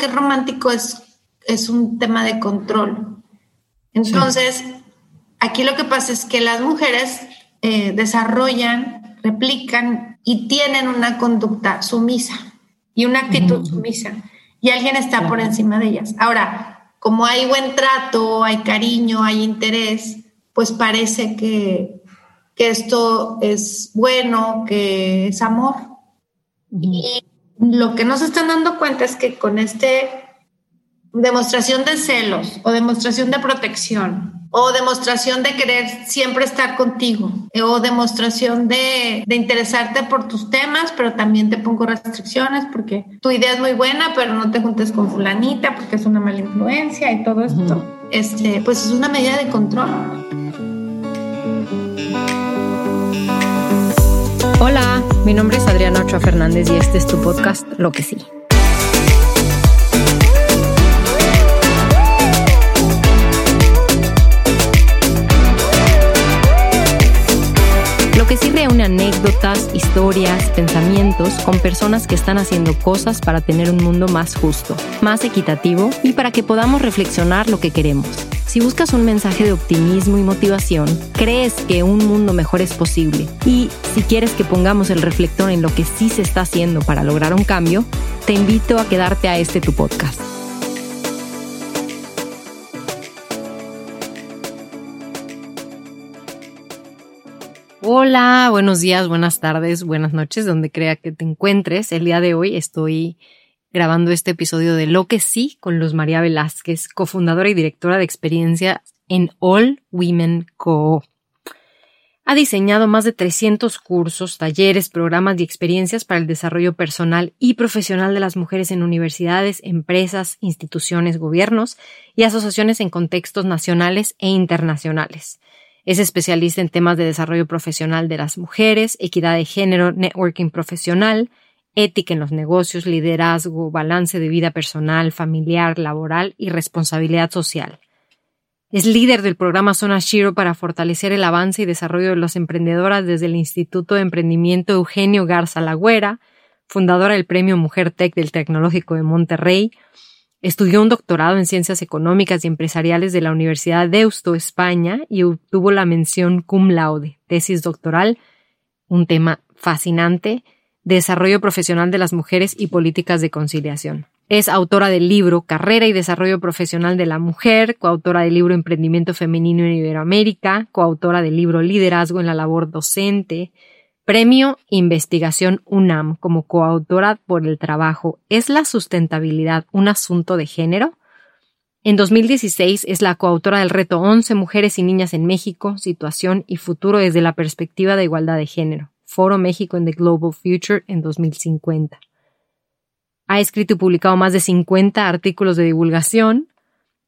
que es romántico es, es un tema de control. Entonces, aquí lo que pasa es que las mujeres eh, desarrollan, replican y tienen una conducta sumisa y una actitud sumisa y alguien está por encima de ellas. Ahora, como hay buen trato, hay cariño, hay interés, pues parece que, que esto es bueno, que es amor. Y lo que no se están dando cuenta es que con este demostración de celos o demostración de protección o demostración de querer siempre estar contigo o demostración de, de, interesarte por tus temas, pero también te pongo restricciones porque tu idea es muy buena, pero no te juntes con fulanita porque es una mala influencia y todo esto. Este, pues es una medida de control. Hola, mi nombre es Adriana Ochoa Fernández y este es tu podcast Lo que sí. que sí reúne anécdotas, historias, pensamientos con personas que están haciendo cosas para tener un mundo más justo, más equitativo y para que podamos reflexionar lo que queremos. Si buscas un mensaje de optimismo y motivación, crees que un mundo mejor es posible y si quieres que pongamos el reflector en lo que sí se está haciendo para lograr un cambio, te invito a quedarte a este tu podcast. Hola, buenos días, buenas tardes, buenas noches, donde crea que te encuentres. El día de hoy estoy grabando este episodio de Lo que sí con Luz María Velázquez, cofundadora y directora de experiencia en All Women Co. Ha diseñado más de 300 cursos, talleres, programas y experiencias para el desarrollo personal y profesional de las mujeres en universidades, empresas, instituciones, gobiernos y asociaciones en contextos nacionales e internacionales. Es especialista en temas de desarrollo profesional de las mujeres, equidad de género, networking profesional, ética en los negocios, liderazgo, balance de vida personal, familiar, laboral y responsabilidad social. Es líder del programa Zona Shiro para fortalecer el avance y desarrollo de las emprendedoras desde el Instituto de Emprendimiento Eugenio Garza Lagüera, fundadora del Premio Mujer Tech del Tecnológico de Monterrey, Estudió un doctorado en Ciencias Económicas y Empresariales de la Universidad de Deusto, España, y obtuvo la mención cum laude, tesis doctoral, un tema fascinante, Desarrollo Profesional de las Mujeres y Políticas de Conciliación. Es autora del libro Carrera y Desarrollo Profesional de la Mujer, coautora del libro Emprendimiento Femenino en Iberoamérica, coautora del libro Liderazgo en la Labor Docente, Premio Investigación UNAM como coautora por el trabajo ¿Es la sustentabilidad un asunto de género? En 2016 es la coautora del reto 11 Mujeres y Niñas en México, Situación y Futuro desde la perspectiva de igualdad de género, Foro México en the Global Future en 2050. Ha escrito y publicado más de 50 artículos de divulgación.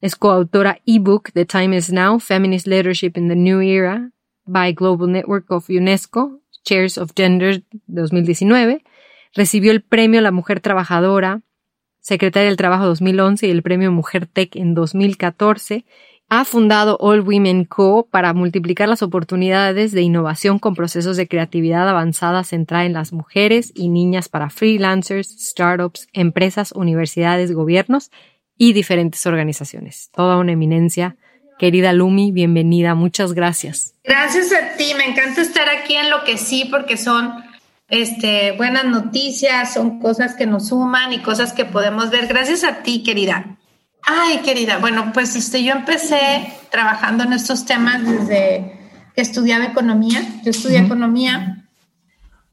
Es coautora ebook The Time is Now, Feminist Leadership in the New Era by Global Network of UNESCO Chairs of Gender 2019, recibió el premio la Mujer Trabajadora, Secretaria del Trabajo 2011 y el premio Mujer Tech en 2014. Ha fundado All Women Co. para multiplicar las oportunidades de innovación con procesos de creatividad avanzada centrada en las mujeres y niñas para freelancers, startups, empresas, universidades, gobiernos y diferentes organizaciones. Toda una eminencia Querida Lumi, bienvenida, muchas gracias. Gracias a ti, me encanta estar aquí en lo que sí, porque son este, buenas noticias, son cosas que nos suman y cosas que podemos ver. Gracias a ti, querida. Ay, querida, bueno, pues este, yo empecé trabajando en estos temas desde que estudiaba economía. Yo estudié economía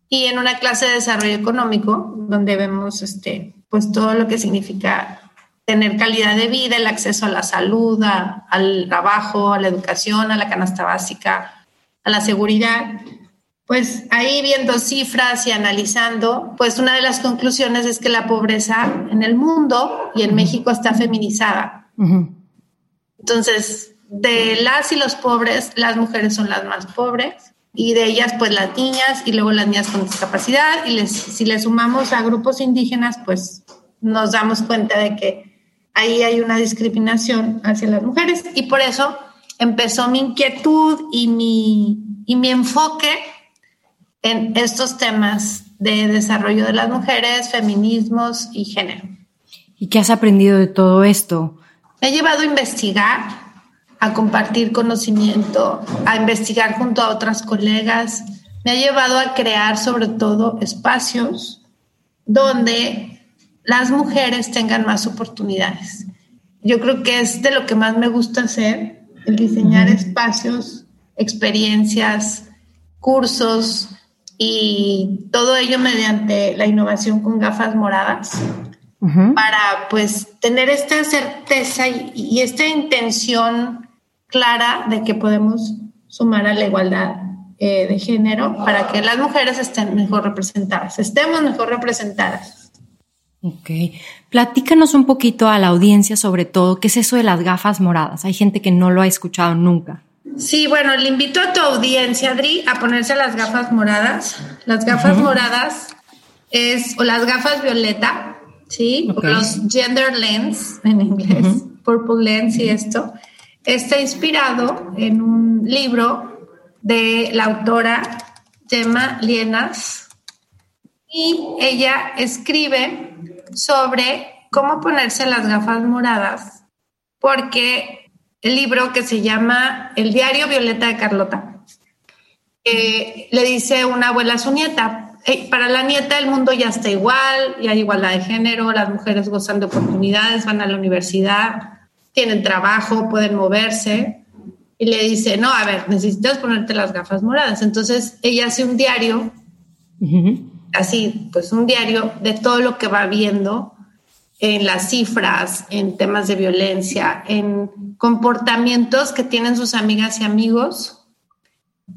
y en una clase de desarrollo económico, donde vemos este, pues todo lo que significa tener calidad de vida, el acceso a la salud, al trabajo, a la educación, a la canasta básica, a la seguridad. Pues ahí viendo cifras y analizando, pues una de las conclusiones es que la pobreza en el mundo y en México está feminizada. Entonces, de las y los pobres, las mujeres son las más pobres y de ellas pues las niñas y luego las niñas con discapacidad y les, si le sumamos a grupos indígenas pues nos damos cuenta de que ahí hay una discriminación hacia las mujeres y por eso empezó mi inquietud y mi, y mi enfoque en estos temas de desarrollo de las mujeres, feminismos y género. ¿Y qué has aprendido de todo esto? Me ha llevado a investigar, a compartir conocimiento, a investigar junto a otras colegas. Me ha llevado a crear sobre todo espacios donde las mujeres tengan más oportunidades. Yo creo que es de lo que más me gusta hacer, el diseñar espacios, experiencias, cursos y todo ello mediante la innovación con gafas moradas para pues tener esta certeza y, esta intención clara de que podemos sumar a la igualdad eh, de género para que las mujeres estén mejor representadas, estemos mejor representadas. Ok, platícanos un poquito a la audiencia sobre todo, ¿qué es eso de las gafas moradas? Hay gente que no lo ha escuchado nunca. Sí, bueno, le invito a tu audiencia, Adri, a ponerse las gafas moradas. Las gafas moradas es, o las gafas violeta, ¿sí? los gender lens en inglés, purple lens y esto, está inspirado en un libro de la autora Gemma Lienas. Y ella escribe sobre cómo ponerse las gafas moradas porque el libro que se llama El diario Violeta de Carlota eh, le dice una abuela a su nieta, para la nieta el mundo ya está igual, ya hay igualdad de género, las mujeres gozan de oportunidades, van a la universidad, tienen trabajo, pueden moverse. Y le dice, no, a ver, necesitas ponerte las gafas moradas. Entonces ella hace un diario, así, pues un diario de todo lo que va viendo en las cifras, en temas de violencia, en comportamientos que tienen sus amigas y amigos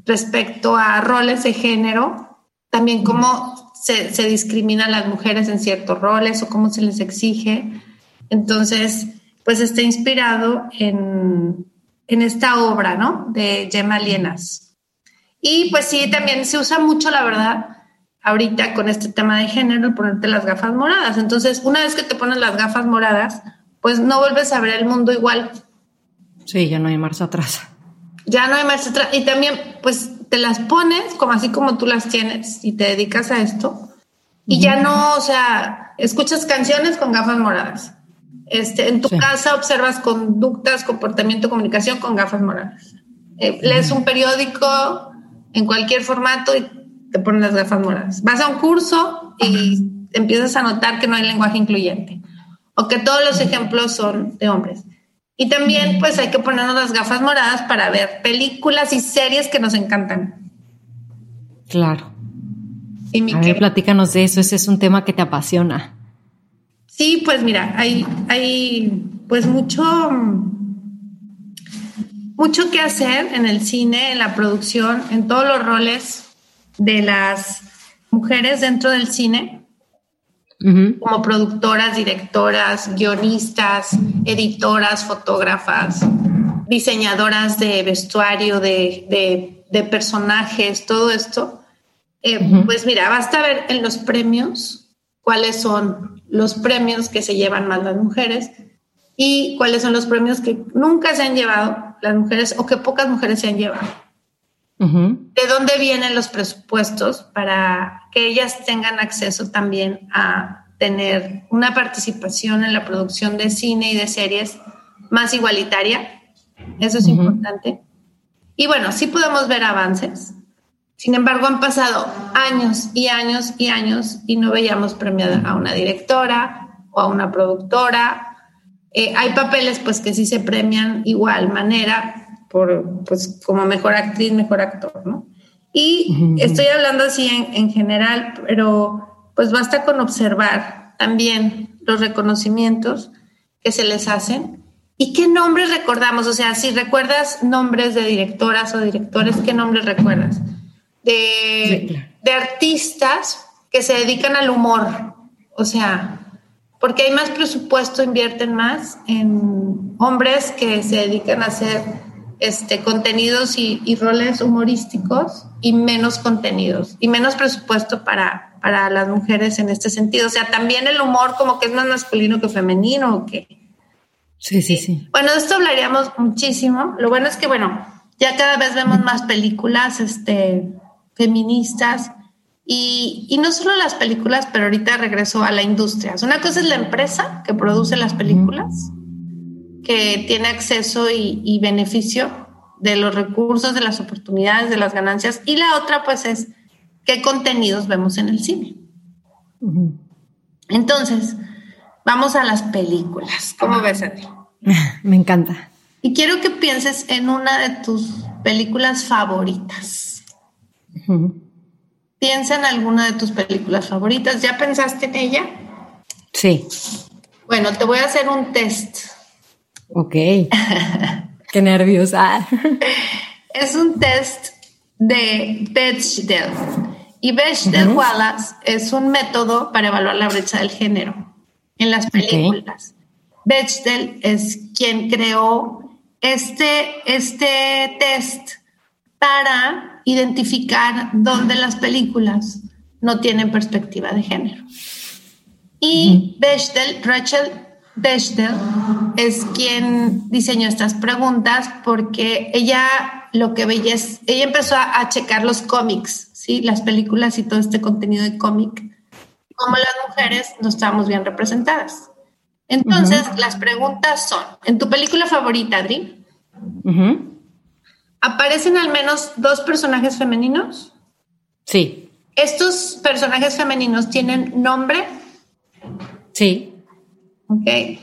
respecto a roles de género también cómo se, se discriminan las mujeres en ciertos roles o cómo se les exige. Entonces, pues está inspirado en, en esta obra, ¿no? De Gemma Lienas. Y pues sí, también se usa mucho, la verdad, ahorita con este tema de género, ponerte las gafas moradas. Entonces, una vez que te pones las gafas moradas, pues no vuelves a ver el mundo igual. Sí, ya no hay marcha atrás. Ya no hay marcha atrás. Y también, pues te las pones como así como tú las tienes y te dedicas a esto y ya no, o sea, escuchas canciones con gafas moradas. Este, en tu casa observas conductas, comportamiento, comunicación con gafas moradas. Eh, lees un periódico en cualquier formato y te pones las gafas moradas. Vas a un curso y empiezas a notar que no hay lenguaje incluyente o que todos los ejemplos son de hombres. Y también pues hay que ponernos las gafas moradas para ver películas y series que nos encantan. Claro. Y mi a ver, platícanos de eso, ese es un tema que te apasiona. Sí, pues mira, hay, hay pues mucho, mucho que hacer en el cine, en la producción, en todos los roles de las mujeres dentro del cine como productoras, directoras, guionistas, editoras, fotógrafas, diseñadoras de vestuario, de, personajes, todo esto. Eh, pues mira, basta ver en los premios cuáles son los premios que se llevan más las mujeres y cuáles son los premios que nunca se han llevado las mujeres o que pocas mujeres se han llevado. ¿De dónde vienen los presupuestos para que ellas tengan acceso también a tener una participación en la producción de cine y de series más igualitaria? Eso es importante. Y bueno, sí podemos ver avances. Sin embargo, han pasado años y años y años y no veíamos premiada a una directora o a una productora. Eh, hay papeles pues que sí se premian igual manera, por, pues, como mejor actriz, mejor actor, ¿no? Y estoy hablando así en, general, pero pues basta con observar también los reconocimientos que se les hacen y qué nombres recordamos. O sea, si recuerdas nombres de directoras o directores, ¿qué nombres recuerdas? De, de artistas que se dedican al humor. O sea, porque hay más presupuesto, invierten más en hombres que se dedican a hacer este, contenidos y, roles humorísticos y menos contenidos y menos presupuesto para, para las mujeres en este sentido. O sea, también el humor como que es más masculino que femenino o que... Sí, sí, sí. Bueno, de esto hablaríamos muchísimo. Lo bueno es que, bueno, ya cada vez vemos más películas este, feministas Y, y, no solo las películas, pero ahorita regreso a la industria. Una cosa es la empresa que produce las películas, que tiene acceso y, y, beneficio de los recursos, de las oportunidades, de las ganancias. Y la otra, pues, es qué contenidos vemos en el cine. Entonces, vamos a las películas. ¿Cómo ves, Adri? Me encanta. Y quiero que pienses en una de tus películas favoritas. Piensa en alguna de tus películas favoritas. ¿Ya pensaste en ella? Sí. Bueno, te voy a hacer un test. Ok. Qué nerviosa. es un test de Bechdel. Y Bechdel Wallace es un método para evaluar la brecha del género en las películas. Bechdel es quien creó este, este test para identificar dónde las películas no tienen perspectiva de género. Y Bechdel, Rachel Bechdel, es quien diseñó estas preguntas porque ella lo que veía es, ella empezó a, checar los cómics, ¿sí? las películas y todo este contenido de cómic, como las mujeres no estábamos bien representadas. Entonces, las preguntas son, ¿en tu película favorita, Adri? ¿Aparecen al menos dos personajes femeninos? Sí. ¿Estos personajes femeninos tienen nombre? Sí. Ok.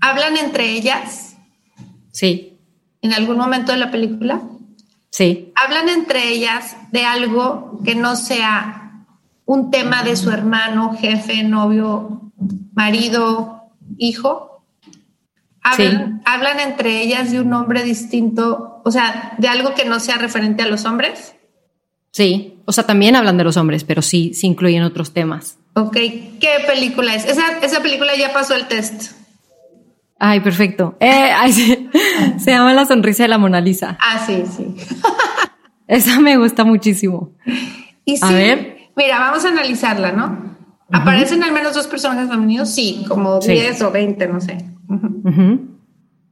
¿Hablan entre ellas? Sí. ¿En algún momento de la película? Sí. ¿Hablan entre ellas de algo que no sea un tema de su hermano, jefe, novio, marido, hijo. Hablan, hablan entre ellas de un nombre distinto, o sea, de algo que no sea referente a los hombres. Sí, o sea, también hablan de los hombres, pero sí, sí incluyen otros temas. Ok, ¿qué película es? Esa, esa película ya pasó el test. Ay, perfecto. Eh, se, llama La sonrisa de la Mona Lisa. Ah, sí, sí. Esa me gusta muchísimo. Y a ver. Mira, vamos a analizarla, ¿no? ¿Aparecen al menos dos personajes femeninos? Sí, como 10 o 20, no sé.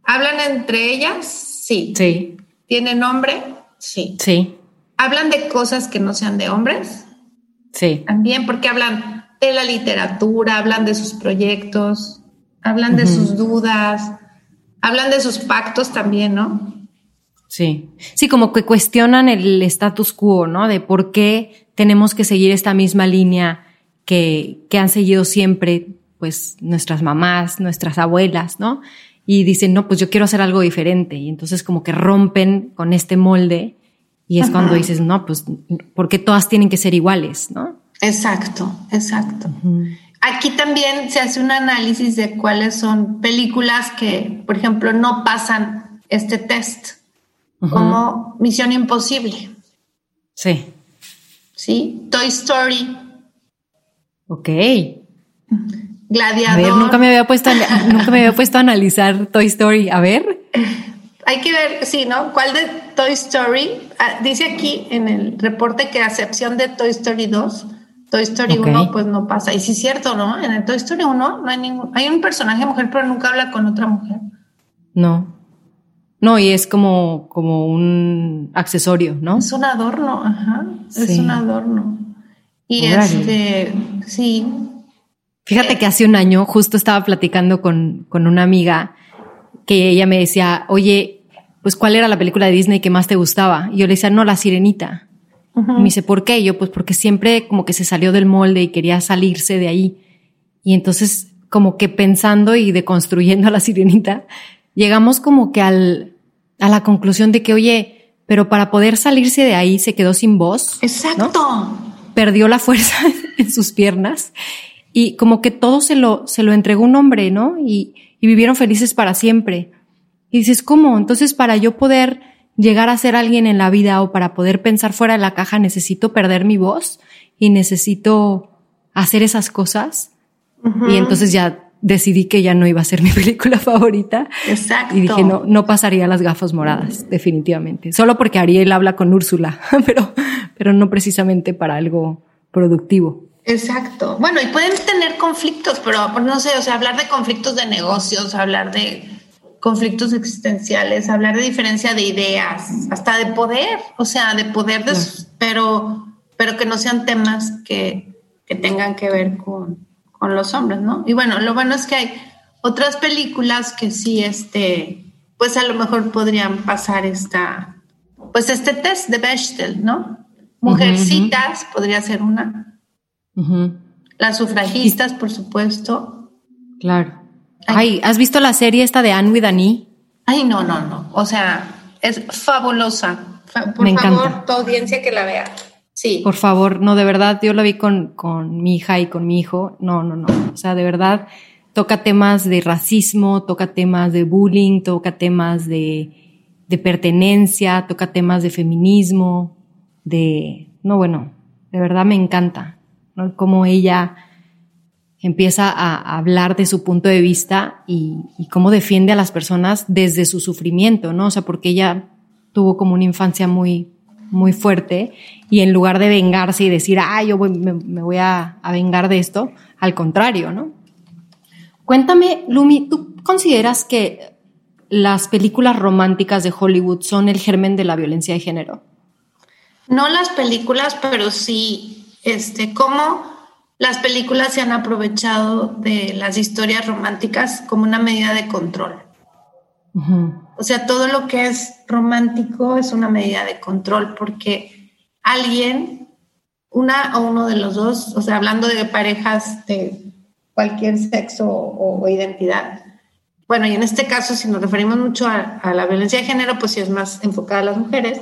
¿Hablan entre ellas? Sí. Sí. ¿Tienen nombre? Sí. Sí. ¿Hablan de cosas que no sean de hombres? Sí. También porque hablan de la literatura, hablan de sus proyectos, hablan de sus dudas, hablan de sus pactos también, ¿no? Sí. Sí, como que cuestionan el status quo, ¿no? De por qué tenemos que seguir esta misma línea que, que han seguido siempre, pues, nuestras mamás, nuestras abuelas, ¿no? Y dicen, no, pues yo quiero hacer algo diferente. Y entonces como que rompen con este molde y es cuando dices, no, pues, ¿por qué todas tienen que ser iguales, no? Exacto, exacto. Aquí también se hace un análisis de cuáles son películas que, por ejemplo, no pasan este test, como Misión Imposible. Sí. Sí, Toy Story, Ok. Gladiador. A ver, nunca me había puesto a, nunca me había puesto a analizar Toy Story. A ver. Hay que ver, sí, ¿no? ¿Cuál de Toy Story? Ah, dice aquí en el reporte que a excepción de Toy Story 2, Toy Story 1 pues no pasa. Y sí es cierto, ¿no? En el Toy Story 1 no hay ningún... Hay un personaje mujer, pero nunca habla con otra mujer. No. No, y es como, como un accesorio, ¿no? Es un adorno, ajá. Es un adorno. Y este, sí. Fíjate que hace un año justo estaba platicando con, con una amiga que ella me decía, oye, pues cuál era la película de Disney que más te gustaba. Y yo le decía, no, La Sirenita. Me dice, ¿por qué? Y yo, pues porque siempre como que se salió del molde y quería salirse de ahí. Y entonces, como que pensando y deconstruyendo a La Sirenita, llegamos como que al, a la conclusión de que, oye, pero para poder salirse de ahí se quedó sin voz. Exacto perdió la fuerza en sus piernas y como que todo se lo, se lo entregó un hombre, ¿no? Y, y vivieron felices para siempre. Y dices, ¿cómo? Entonces, para yo poder llegar a ser alguien en la vida o para poder pensar fuera de la caja, necesito perder mi voz y necesito hacer esas cosas. Y entonces ya decidí que ya no iba a ser mi película favorita. Exacto. Y dije, no, no pasaría las gafas moradas, definitivamente. Solo porque Ariel habla con Úrsula, pero, pero no precisamente para algo productivo. Exacto. Bueno, y pueden tener conflictos, pero no sé, o sea, hablar de conflictos de negocios, hablar de conflictos existenciales, hablar de diferencia de ideas, hasta de poder, o sea, de poder, de, pero pero que no sean temas que, que tengan que ver con, con, los hombres, ¿no? Y bueno, lo bueno es que hay otras películas que sí, este, pues a lo mejor podrían pasar esta, pues este test de Bechtel, ¿no? Mujercitas podría ser una. Las sufragistas, por supuesto. Claro. Ay, ¿has visto la serie esta de Anne with Annie? Ay, no, no, no. O sea, es fabulosa. Por Me favor, encanta. tu audiencia que la vea. Sí. Por favor, no, de verdad, yo la vi con, con mi hija y con mi hijo. No, no, no. O sea, de verdad, toca temas de racismo, toca temas de bullying, toca temas de, de pertenencia, toca temas de feminismo, de, no, bueno, de verdad me encanta, ¿no? Cómo ella empieza a hablar de su punto de vista y, cómo defiende a las personas desde su sufrimiento, ¿no? O sea, porque ella tuvo como una infancia muy, muy fuerte y en lugar de vengarse y decir, ah, yo me, voy a, a, vengar de esto, al contrario, ¿no? Cuéntame, Lumi, ¿tú consideras que las películas románticas de Hollywood son el germen de la violencia de género? No las películas, pero sí, este, cómo las películas se han aprovechado de las historias románticas como una medida de control. O sea, todo lo que es romántico es una medida de control porque alguien, una o uno de los dos, o sea, hablando de parejas de cualquier sexo o, identidad, bueno, y en este caso, si nos referimos mucho a, la violencia de género, pues sí es más enfocada a las mujeres.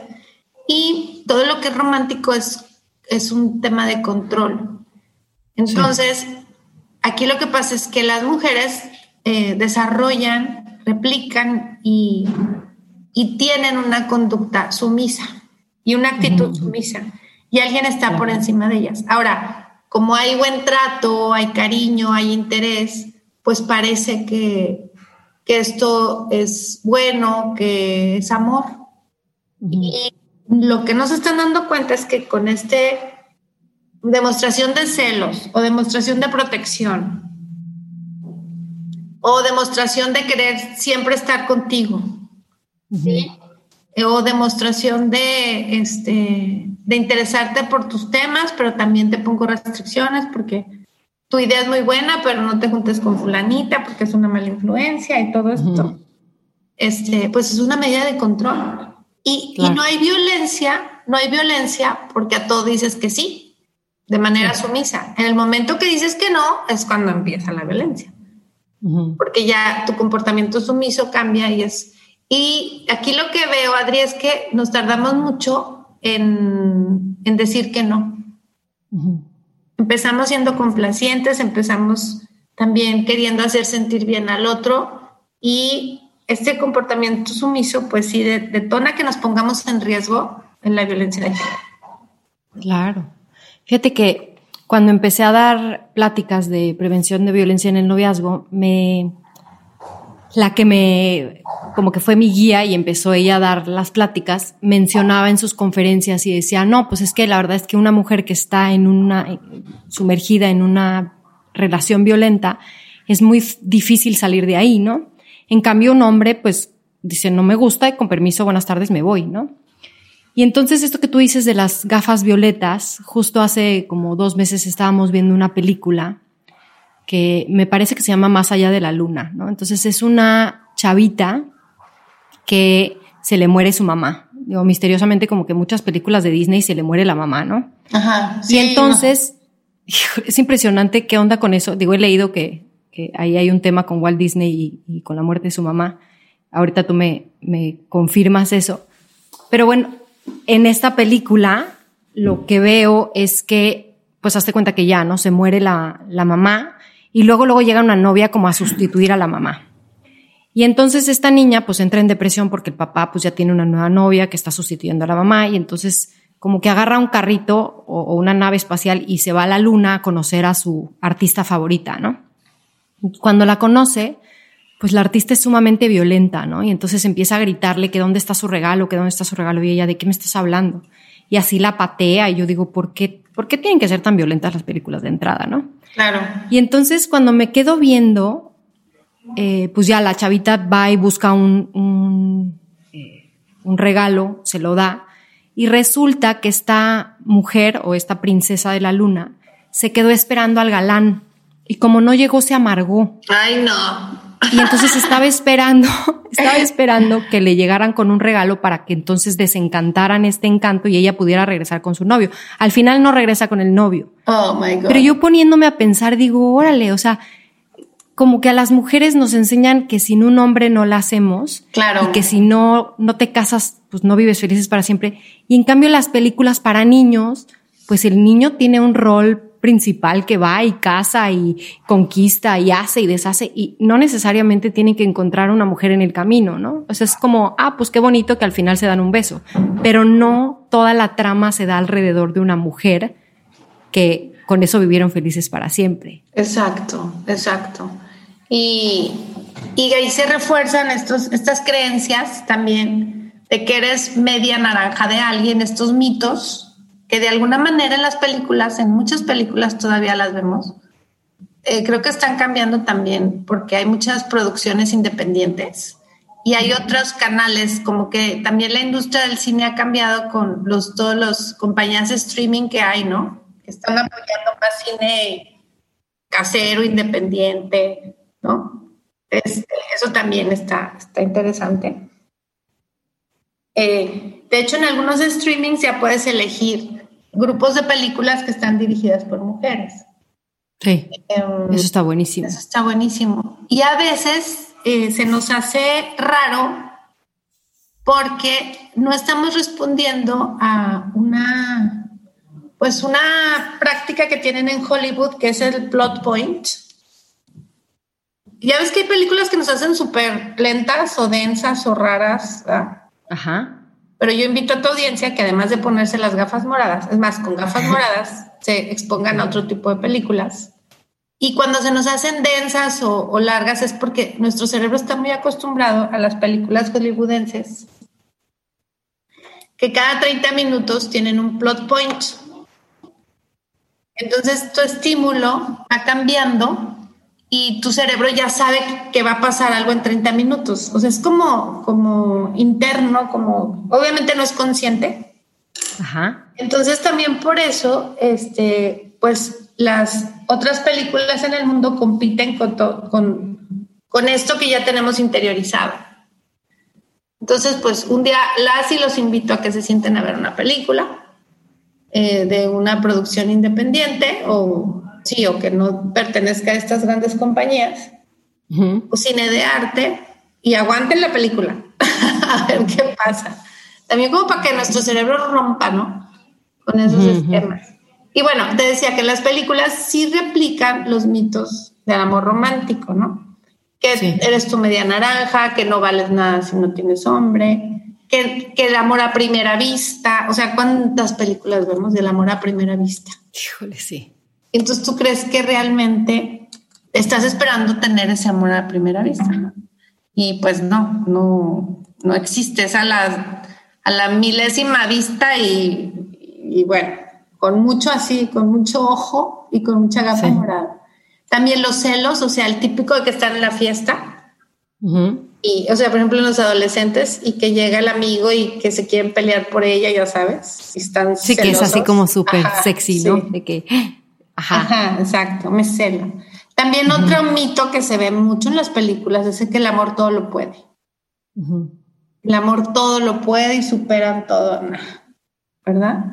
Y todo lo que es romántico es, es un tema de control. Entonces, aquí lo que pasa es que las mujeres eh, desarrollan, replican y, tienen una conducta sumisa y una actitud sumisa. Y alguien está por encima de ellas. Ahora, como hay buen trato, hay cariño, hay interés, pues parece que, que esto es bueno, que es amor. Y lo que no se están dando cuenta es que con este demostración de celos o demostración de protección o demostración de querer siempre estar contigo, ¿sí? O demostración de, este, de interesarte por tus temas, pero también te pongo restricciones porque tu idea es muy buena, pero no te juntes con fulanita porque es una mala influencia y todo esto. este, pues es una medida de control. Y, y no hay violencia, no hay violencia porque a todo dices que sí de manera sumisa. En el momento que dices que no, es cuando empieza la violencia. Porque ya tu comportamiento sumiso cambia y es... Y aquí lo que veo, Adri, es que nos tardamos mucho en, decir que no. Empezamos siendo complacientes, empezamos también queriendo hacer sentir bien al otro y este comportamiento sumiso, pues sí, detona que nos pongamos en riesgo en la violencia de género. Claro. Fíjate que cuando empecé a dar pláticas de prevención de violencia en el noviazgo, me, la que me, como que fue mi guía y empezó ella a dar las pláticas, mencionaba en sus conferencias y decía, no, pues es que la verdad es que una mujer que está en una, sumergida en una relación violenta, es muy difícil salir de ahí, ¿no? En cambio, un hombre, pues, dice, no me gusta y con permiso, buenas tardes, me voy, ¿no? Y entonces esto que tú dices de las gafas violetas, justo hace como dos meses estábamos viendo una película que me parece que se llama Más allá de la luna, ¿no? Entonces es una chavita que se le muere su mamá. Digo, misteriosamente como que muchas películas de Disney se le muere la mamá, ¿no? Ajá. y entonces es impresionante qué onda con eso. Digo, he leído que, que ahí hay un tema con Walt Disney y, y, con la muerte de su mamá. Ahorita tú me, me confirmas eso. Pero bueno, en esta película lo que veo es que, pues hazte cuenta que ya, ¿no? Se muere la, la mamá y luego, luego llega una novia como a sustituir a la mamá. Y entonces esta niña pues entra en depresión porque el papá pues ya tiene una nueva novia que está sustituyendo a la mamá y entonces como que agarra un carrito o, o una nave espacial y se va a la luna a conocer a su artista favorita, ¿no? Cuando la conoce, pues la artista es sumamente violenta, ¿no? Y entonces empieza a gritarle que dónde está su regalo, que dónde está su regalo, y ella, ¿de qué me estás hablando? Y así la patea, y yo digo, ¿por qué, ¿por qué tienen que ser tan violentas las películas de entrada, no? Claro. Y entonces cuando me quedo viendo, eh, pues ya la chavita va y busca un, un, eh, un regalo, se lo da, Y resulta que esta mujer o esta princesa de la luna se quedó esperando al galán y como no llegó se amargó. Ay, no. Y entonces estaba esperando, estaba esperando que le llegaran con un regalo para que entonces desencantaran este encanto y ella pudiera regresar con su novio. Al final no regresa con el novio. Oh my God. Pero yo poniéndome a pensar, digo, órale, o sea, como que a las mujeres nos enseñan que sin un hombre no la hacemos. Claro. Y que si no, no te casas, pues no vives felices para siempre. Y en cambio las películas para niños, pues el niño tiene un rol principal que va y casa y conquista y hace y deshace y no necesariamente tiene que encontrar una mujer en el camino, ¿no? O sea, es como, ah, pues qué bonito que al final se dan un beso, pero no toda la trama se da alrededor de una mujer que con eso vivieron felices para siempre. Exacto, exacto. Y, y ahí se refuerzan estos, estas creencias también de que eres media naranja de alguien, estos mitos que de alguna manera en las películas, en muchas películas todavía las vemos, eh, creo que están cambiando también porque hay muchas producciones independientes y hay otros canales, como que también la industria del cine ha cambiado con los, todos los compañías de streaming que hay, ¿no? Que están apoyando más cine casero, independiente, ¿no? Este, eso también está, está interesante. Eh, de hecho, en algunos streamings ya puedes elegir grupos de películas que están dirigidas por mujeres. Sí, em, eso está buenísimo. Eso está buenísimo. Y a veces eh, se nos hace raro porque no estamos respondiendo a una, pues una práctica que tienen en Hollywood que es el plot point. Ya ves que hay películas que nos hacen súper lentas o densas o raras. Ajá. Pero yo invito a tu audiencia que además de ponerse las gafas moradas, es más, con gafas moradas, se expongan a otro tipo de películas. Y cuando se nos hacen densas o, largas es porque nuestro cerebro está muy acostumbrado a las películas hollywoodenses, que cada 30 minutos tienen un plot point. Entonces tu estímulo va cambiando y tu cerebro ya sabe que va a pasar algo en 30 minutos. O sea, es como, como interno, como obviamente no es consciente. Ajá. Entonces también por eso, este, pues las otras películas en el mundo compiten con, con, con esto que ya tenemos interiorizado. Entonces, pues un día las y los invito a que se sienten a ver una película eh, de una producción independiente o sí, o que no pertenezca a estas grandes compañías, o cine de arte, y aguanten la película, a ver qué pasa. También como para que nuestro cerebro rompa, ¿no? Con esos esquemas. Y bueno, te decía que las películas sí replican los mitos del amor romántico, ¿no? Que eres tu media naranja, que no vales nada si no tienes hombre, que, que, el amor a primera vista, o sea, ¿cuántas películas vemos del amor a primera vista? Híjole, sí. Entonces tú crees que realmente estás esperando tener ese amor a primera vista. Y pues no, no, no existe. Es a la, a la milésima vista y, bueno, con mucho así, con mucho ojo y con mucha gafa morada. También los celos, o sea, el típico de que están en la fiesta. Y, o sea, por ejemplo, en los adolescentes y que llega el amigo y que se quieren pelear por ella, ya sabes, y están Sí, que es así como súper sexy, ¿no? De que Ajá. exacto, me celo. También otro mito que se ve mucho en las películas es que el amor todo lo puede. El amor todo lo puede y superan todo, ¿verdad?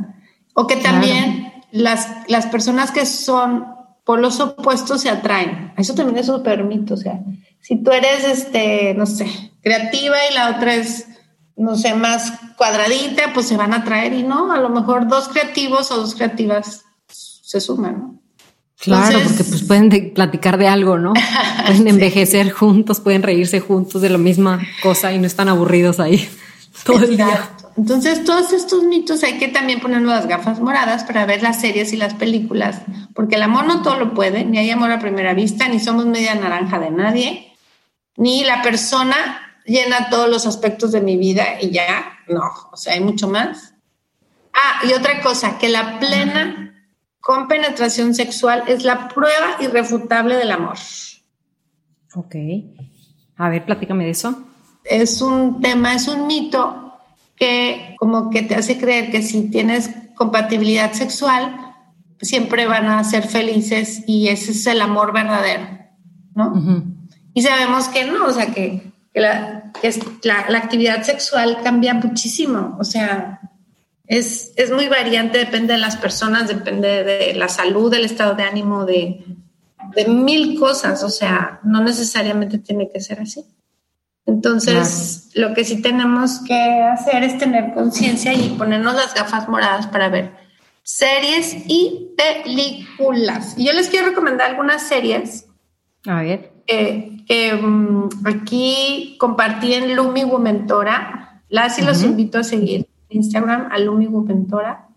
O que también las, las personas que son por los opuestos se atraen. Eso también es súper mito. O sea, si tú eres, este, no sé, creativa y la otra es, no sé, más cuadradita, pues se van a atraer y no, a lo mejor dos creativos o dos creativas se suman, ¿no? Claro, porque pues pueden platicar de algo, ¿no? Pueden envejecer juntos, pueden reírse juntos de la misma cosa y no están aburridos ahí todo el día. Entonces, todos estos mitos hay que también ponernos las gafas moradas para ver las series y las películas, porque el amor no todo lo puede, ni hay amor a primera vista, ni somos media naranja de nadie, ni la persona llena todos los aspectos de mi vida y ya, no, o sea, hay mucho más. Ah, y otra cosa, que la plena con penetración sexual es la prueba irrefutable del amor. Ok. A ver, platícame de eso. Es un tema, es un mito que como que te hace creer que si tienes compatibilidad sexual, siempre van a ser felices y ese es el amor verdadero, ¿no? Y sabemos que no, o sea, que, la, la, actividad sexual cambia muchísimo, o sea, es, es muy variante, depende de las personas, depende de la salud, del estado de ánimo, de, de mil cosas, o sea, no necesariamente tiene que ser así. Entonces, lo que sí tenemos que hacer es tener conciencia y ponernos las gafas moradas para ver series y películas. Y yo les quiero recomendar algunas series. A ver. que mm, aquí compartí en Lumi Womentora. Las y los invito a seguir Instagram a Lumi Womentora.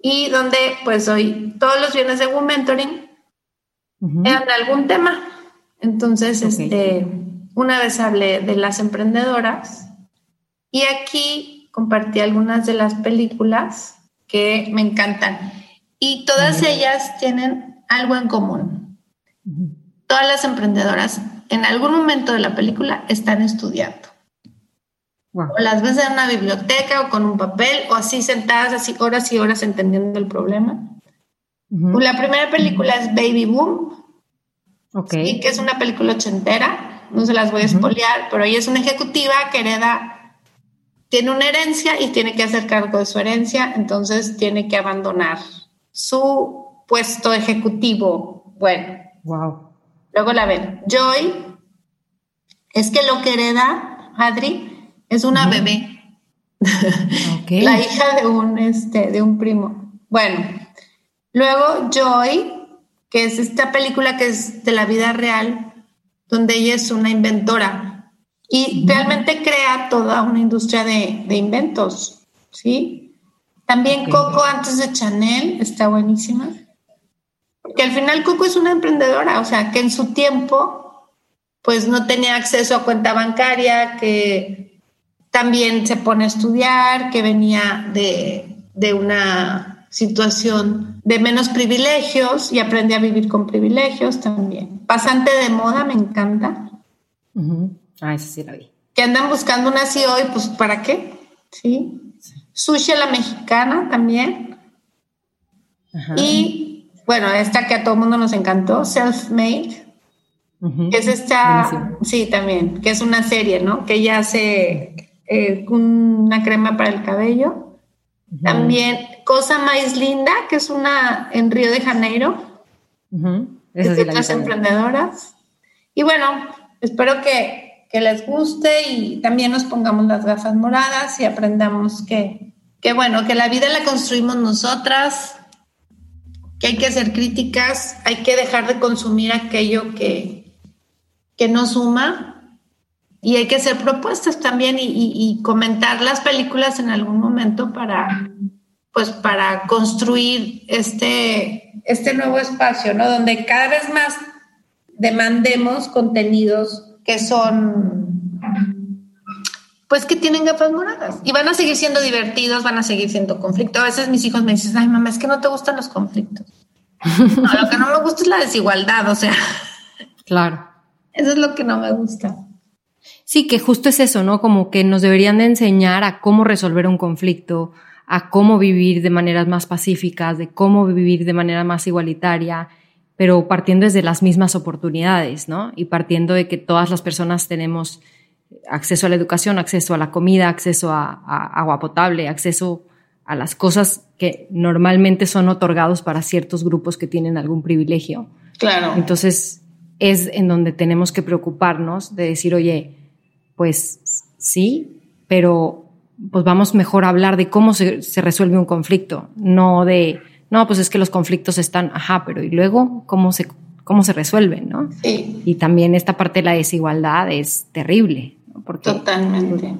Y donde pues hoy todos los viernes de Womentoring en algún tema. Entonces, este una vez hablé de las emprendedoras y aquí compartí algunas de las películas que me encantan y todas ellas tienen algo en común. Todas las emprendedoras en algún momento de la película están estudiando. O las ves en una biblioteca o con un papel o así sentadas así horas y horas entendiendo el problema. La primera película es Baby Boom, okay. que es una película ochentera no se las voy a espolear, pero ella es una ejecutiva que hereda, tiene una herencia y tiene que hacer cargo de su herencia, entonces tiene que abandonar su puesto ejecutivo. Bueno. Wow. Luego la ven. Joy es que lo que hereda Adri es una bebé. la hija de un, este, de un primo. Bueno, luego Joy, que es esta película que es de la vida real, donde ella es una inventora y realmente crea toda una industria de, inventos, ¿sí? También Coco antes de Chanel está buenísima. Porque al final Coco es una emprendedora, o sea, que en su tiempo pues no tenía acceso a cuenta bancaria, que también se pone a estudiar, que venía de, de una situación de menos privilegios y aprende a vivir con privilegios también. Pasante de moda, me encanta. Ah, eso sí la vi. Que andan buscando una así hoy, pues ¿para qué? Sí. Sushi a la mexicana también. Y bueno, esta que a todo el mundo nos encantó, Self-Made, que es esta, sí, también, que es una serie, ¿no? Que ella hace eh, una crema para el cabello. También Cosa Más Linda, que es una en Río de Janeiro. Es de las emprendedoras. Y bueno, espero que, que, les guste y también nos pongamos las gafas moradas y aprendamos que, que, bueno, que la vida la construimos nosotras, que hay que hacer críticas, hay que dejar de consumir aquello que, que no suma y hay que hacer propuestas también y, y comentar las películas en algún momento para pues para construir este, este nuevo espacio, ¿no? Donde cada vez más demandemos contenidos que son, pues que tienen gafas moradas y van a seguir siendo divertidos, van a seguir siendo conflictos. A veces mis hijos me dicen, ay mamá, es que no te gustan los conflictos. No, lo que no me gusta es la desigualdad, o sea. Claro. Eso es lo que no me gusta. Sí, que justo es eso, ¿no? Como que nos deberían de enseñar a cómo resolver un conflicto, a cómo vivir de maneras más pacíficas, de cómo vivir de manera más igualitaria, pero partiendo desde las mismas oportunidades, ¿no? Y partiendo de que todas las personas tenemos acceso a la educación, acceso a la comida, acceso a, agua potable, acceso a las cosas que normalmente son otorgados para ciertos grupos que tienen algún privilegio. Claro. Entonces, es en donde tenemos que preocuparnos de decir, oye, pues sí, pero pues vamos mejor a hablar de cómo se, resuelve un conflicto, no de, no, pues es que los conflictos están, ajá, pero y luego cómo se, cómo se resuelven, ¿no? Sí. Y también esta parte de la desigualdad es terrible, porque totalmente.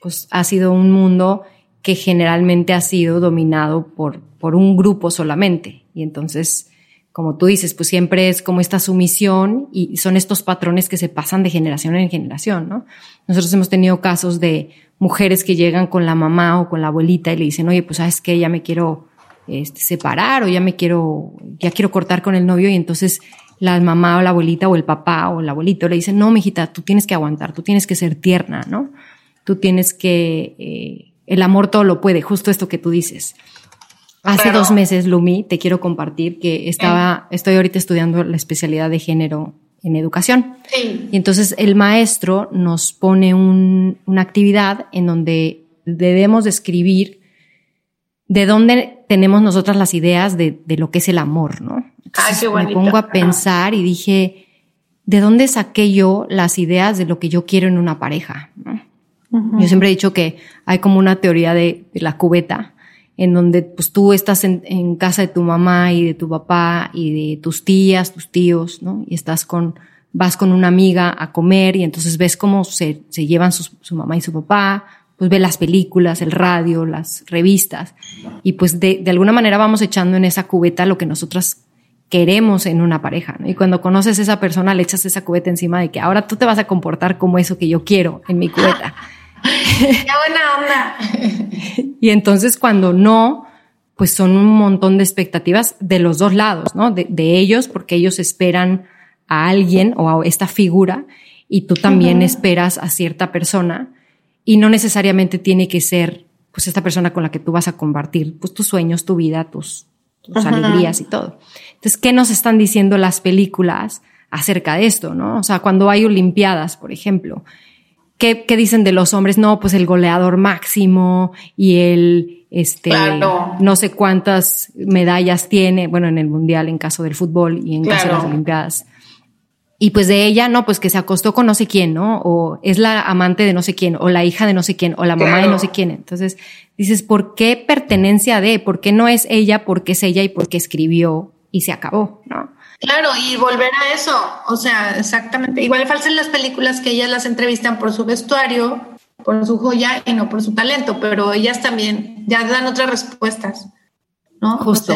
Pues ha sido un mundo que generalmente ha sido dominado por, por un grupo solamente. Y entonces, como tú dices, pues siempre es como esta sumisión y son estos patrones que se pasan de generación en generación, ¿no? Nosotros hemos tenido casos de mujeres que llegan con la mamá o con la abuelita y le dicen, oye, pues sabes que ya me quiero este, separar o ya me quiero, ya quiero cortar con el novio y entonces la mamá o la abuelita o el papá o el abuelito le dicen, no, mijita, tú tienes que aguantar, tú tienes que ser tierna, ¿no? tú tienes que, eh, el amor todo lo puede, justo esto que tú dices. Hace dos meses, Lumi, te quiero compartir que estaba, estoy ahorita estudiando la especialidad de género en educación. Sí. Y entonces el maestro nos pone una actividad en donde debemos escribir de dónde tenemos nosotras las ideas de, lo que es el amor, ¿no? ah, qué me pongo a pensar y dije, ¿de dónde saqué yo las ideas de lo que yo quiero en una pareja? Yo siempre he dicho que hay como una teoría de, la cubeta, en donde pues tú estás en, casa de tu mamá y de tu papá y de tus tías, tus tíos, ¿no? Y estás con, vas con una amiga a comer y entonces ves cómo se, se llevan su mamá y su papá, pues ve las películas, el radio, las revistas y pues de, de alguna manera vamos echando en esa cubeta lo que nosotras queremos en una pareja. ¿no? Y cuando conoces a esa persona, le echas esa cubeta encima de que ahora tú te vas a comportar como eso que yo quiero en mi cubeta. ¡Qué buena onda! y entonces cuando no, pues son un montón de expectativas de los dos lados, ¿no? De, de ellos, porque ellos esperan a alguien o a esta figura y tú también esperas a cierta persona y no necesariamente tiene que ser pues esta persona con la que tú vas a compartir pues tus sueños, tu vida, tus, tus alegrías y todo. Entonces, ¿qué nos están diciendo las películas acerca de esto, no? O sea, cuando hay olimpiadas, por ejemplo, ¿qué, qué dicen de los hombres? No, pues el goleador máximo y el, este, no sé cuántas medallas tiene, bueno, en el mundial, en caso del fútbol y en caso de las olimpiadas. Y pues de ella, no, pues que se acostó con no sé quién, ¿no? O es la amante de no sé quién, o la hija de no sé quién, o la mamá de no sé quién. Entonces dices, ¿por qué pertenencia de? ¿Por qué no es ella? ¿Por qué es ella? Y por qué escribió y se acabó, ¿no? Claro, y volver a eso, o sea, exactamente. Igual falsa en las películas que ellas las entrevistan por su vestuario, por su joya y no por su talento, pero ellas también ya dan otras respuestas, ¿no? Justo.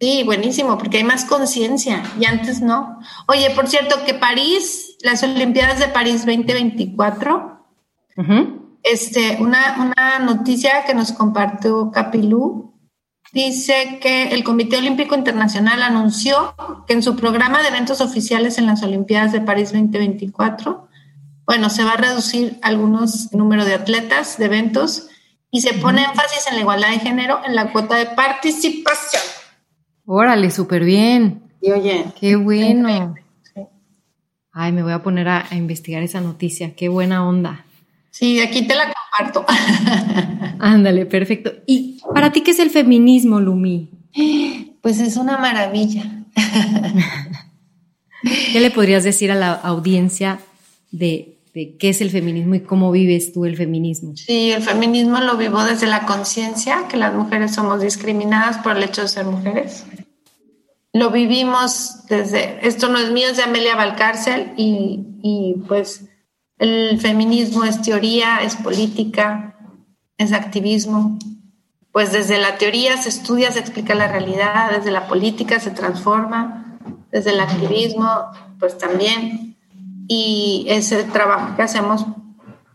sí, buenísimo, porque hay más conciencia y antes no. Oye, por cierto, que París, las Olimpiadas de París 2024, este, una, una noticia que nos compartió Capilú, dice que el Comité Olímpico Internacional anunció que en su programa de eventos oficiales en las Olimpiadas de París 2024, bueno, se va a reducir algunos número de atletas, de eventos, y se pone énfasis en la igualdad de género en la cuota de participación. Órale, súper bien. Y oye. Qué bueno. Ay, me voy a poner a, a investigar esa noticia. Qué buena onda. Sí, aquí te la Ándale, perfecto. ¿Y para ti qué es el feminismo, Lumi? Pues es una maravilla. ¿Qué le podrías decir a la audiencia de, qué es el feminismo y cómo vives tú el feminismo? Sí, el feminismo lo vivo desde la conciencia, que las mujeres somos discriminadas por el hecho de ser mujeres. Lo vivimos desde, esto no es mío, es de Amelia Valcárcel y, y pues el feminismo es teoría, es política, es activismo. Pues desde la teoría se estudia, se explica la realidad, desde la política se transforma, desde el activismo, pues también. Y ese trabajo que hacemos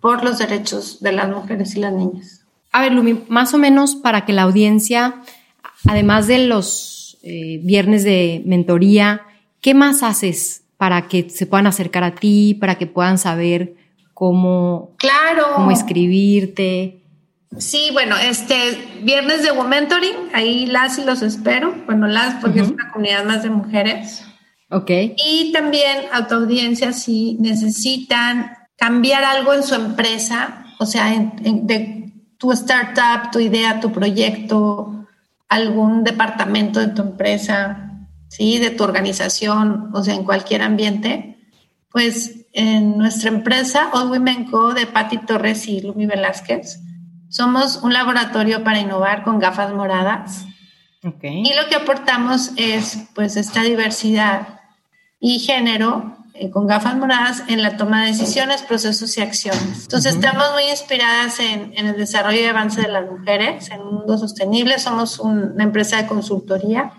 por los derechos de las mujeres y las niñas. A ver, Lumi, más o menos para que la audiencia, además de los eh, viernes de mentoría, ¿qué más haces para que se puedan acercar a ti, para que puedan saber cómo, claro. cómo escribirte. Sí, bueno, este viernes de Mentoring, ahí las y los espero. Bueno, las porque es una comunidad más de mujeres. Ok. Y también a tu audiencia si necesitan cambiar algo en su empresa, o sea, de tu startup, tu idea, tu proyecto, algún departamento de tu empresa, ¿sí? De tu organización, o sea, en cualquier ambiente, pues en nuestra empresa, All Women Co. de Patti Torres y Lumi Velázquez, somos un laboratorio para innovar con gafas moradas. Okay. Y lo que aportamos es pues esta diversidad y género eh, con gafas moradas en la toma de decisiones, procesos y acciones. Entonces estamos muy inspiradas en, en, el desarrollo y avance de las mujeres en un mundo sostenible. Somos una empresa de consultoría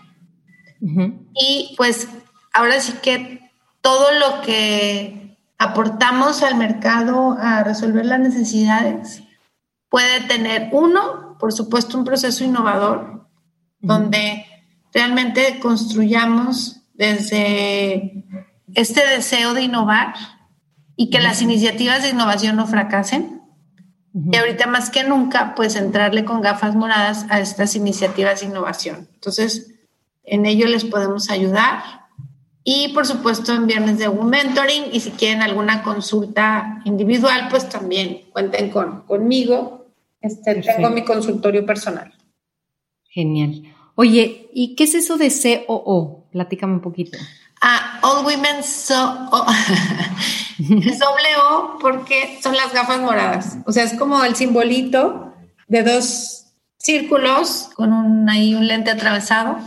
y pues ahora sí que todo lo que aportamos al mercado a resolver las necesidades puede tener uno, por supuesto, un proceso innovador, donde realmente construyamos desde este deseo de innovar y que las iniciativas de innovación no fracasen, Y ahorita más que nunca, pues entrarle con gafas moradas a estas iniciativas de innovación. Entonces, en ello les podemos ayudar. Y por supuesto, en viernes de un mentoring. Y si quieren alguna consulta individual, pues también cuenten con, conmigo. Este, tengo mi consultorio personal. Genial. Oye, ¿y qué es eso de COO? Platícame un poquito. Ah, All Women So. es doble O porque son las gafas moradas. O sea, es como el simbolito de dos círculos con un, ahí un lente atravesado.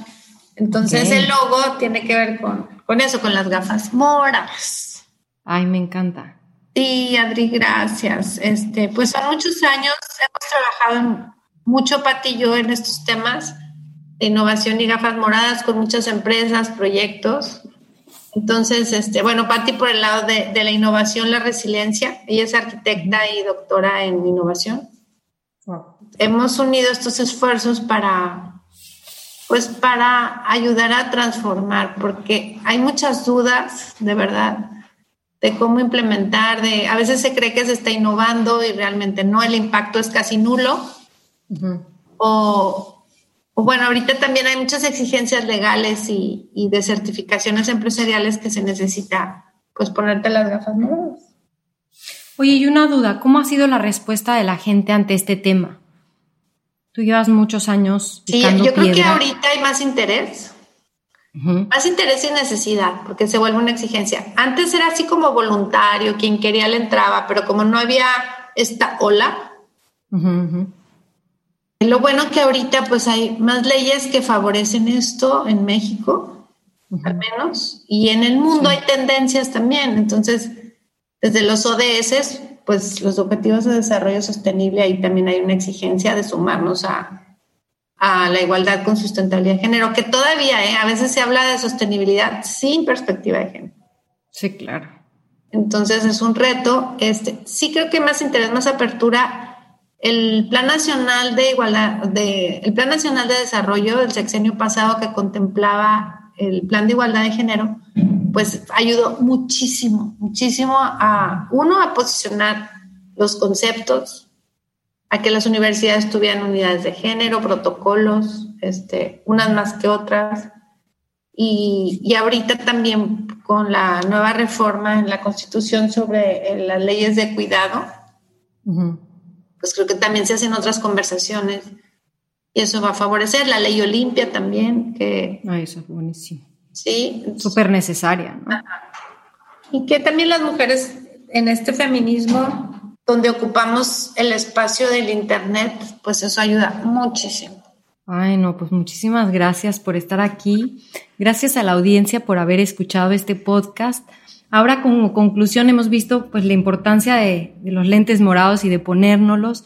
Entonces el logo tiene que ver con, con eso, con las gafas moradas. Ay, me encanta. Sí, Adri, gracias. Este, pues son muchos años, hemos trabajado mucho patillo en estos temas de innovación y gafas moradas con muchas empresas, proyectos. Entonces, este, bueno, Patti por el lado de, la innovación, la resiliencia, ella es arquitecta y doctora en innovación. Hemos unido estos esfuerzos para, pues, para ayudar a transformar, porque hay muchas dudas, de verdad, de cómo implementar, de, a veces se cree que se está innovando y realmente no, el impacto es casi nulo. O, bueno, ahorita también hay muchas exigencias legales y, de certificaciones empresariales que se necesita, pues ponerte las gafas nuevas. Oye, y una duda, ¿cómo ha sido la respuesta de la gente ante este tema? Tú llevas muchos años. Sí, yo creo que ahorita hay más interés. Más interés y necesidad, porque se vuelve una exigencia. Antes era así como voluntario, quien quería le entraba, pero como no había esta ola, lo bueno que ahorita pues hay más leyes que favorecen esto en México, al menos, y en el mundo hay tendencias también. Entonces, desde los ODS, pues los Objetivos de Desarrollo Sostenible, ahí también hay una exigencia de sumarnos a, la igualdad con sustentabilidad de género, que todavía, ¿eh? a veces se habla de sostenibilidad sin perspectiva de género. Sí, claro. Entonces es un reto. Este, sí creo que más interés, más apertura el Plan Nacional de Igualdad, de, el Plan Nacional de Desarrollo del sexenio pasado que contemplaba el Plan de Igualdad de Género, pues ayudó muchísimo, muchísimo a, uno, a posicionar los conceptos, a que las universidades tuvieran unidades de género, protocolos, este, unas más que otras. Y, y ahorita también con la nueva reforma en la Constitución sobre eh, las leyes de cuidado, pues creo que también se hacen otras conversaciones y eso va a favorecer. La ley Olimpia también, que... Ay, eso es buenísimo. Sí. Súper necesaria, ¿no? Y que también las mujeres en este feminismo, donde ocupamos el espacio del Internet, pues eso ayuda muchísimo. Ay, no, pues muchísimas gracias por estar aquí. Gracias a la audiencia por haber escuchado este podcast. Ahora como conclusión hemos visto pues la importancia de, los lentes morados y de ponérnoslos.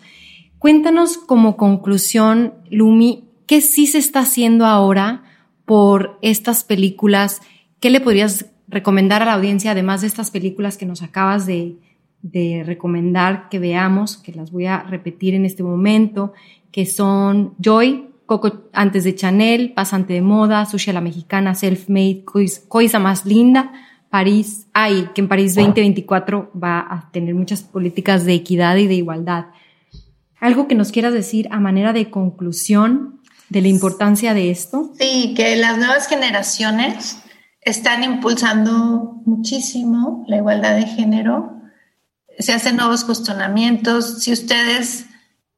Cuéntanos como conclusión, Lumi, ¿qué sí se está haciendo ahora por estas películas? ¿Qué le podrías recomendar a la audiencia, además de estas películas que nos acabas de, de recomendar que veamos, que las voy a repetir en este momento, que son Joy, Coco antes de Chanel, Pasante de Moda, Sushi a la Mexicana, Self-Made, Coisa Más Linda, París, hay que en París 2024 va a tener muchas políticas de equidad y de igualdad. ¿Algo que nos quieras decir a manera de conclusión de la importancia de esto? Sí, que las nuevas generaciones están impulsando muchísimo la igualdad de género. Se hacen nuevos cuestionamientos. Si ustedes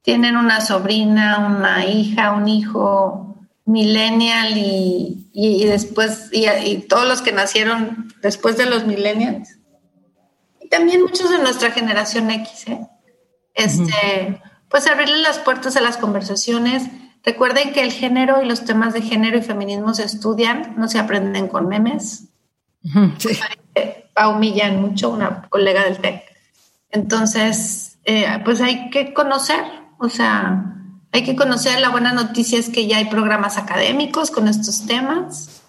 tienen una sobrina, una hija, un hijo, millennial y, después, y, todos los que nacieron después de los millennials. Y también muchos de nuestra generación X, ¿eh? Este, pues abrirle las puertas a las conversaciones. Recuerden que el género y los temas de género y feminismo se estudian, no se aprenden con memes. Sí. Pau Millán, mucho, una colega del TEC. Entonces, eh, pues hay que conocer, o sea, hay que conocer, la buena noticia es que ya hay programas académicos con estos temas.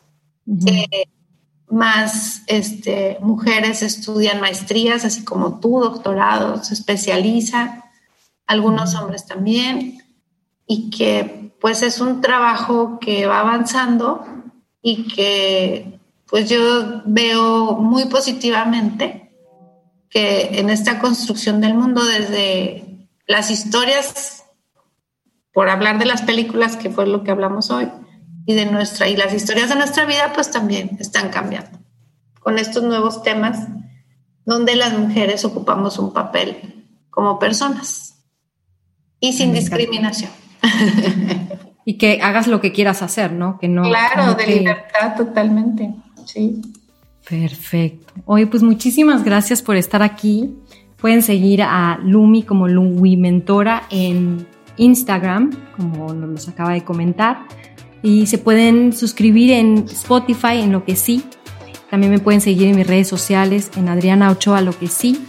más este, mujeres estudian maestrías, así como tú, doctorados, se especializan, algunos hombres también, y que pues es un trabajo que va avanzando y que pues yo veo muy positivamente que en esta construcción del mundo desde las historias, por hablar de las películas, que fue lo que hablamos hoy, y de nuestra, y las historias de nuestra vida, pues también están cambiando con estos nuevos temas donde las mujeres ocupamos un papel como personas y sin discriminación. y que hagas lo que quieras hacer, ¿no? Que no claro, de libertad totalmente, sí. Perfecto. Oye, pues muchísimas gracias por estar aquí. Pueden seguir a Lumi como Lumi Mentora en Instagram, como nos acaba de comentar. Y se pueden suscribir en Spotify, en lo que sí. También me pueden seguir en mis redes sociales, en Adriana Ochoa, lo que sí.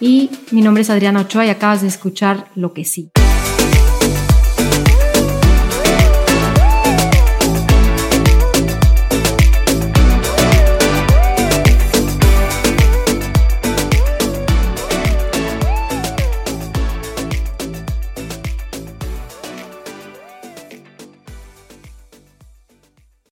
Y mi nombre es Adriana Ochoa y acabas de escuchar lo que sí.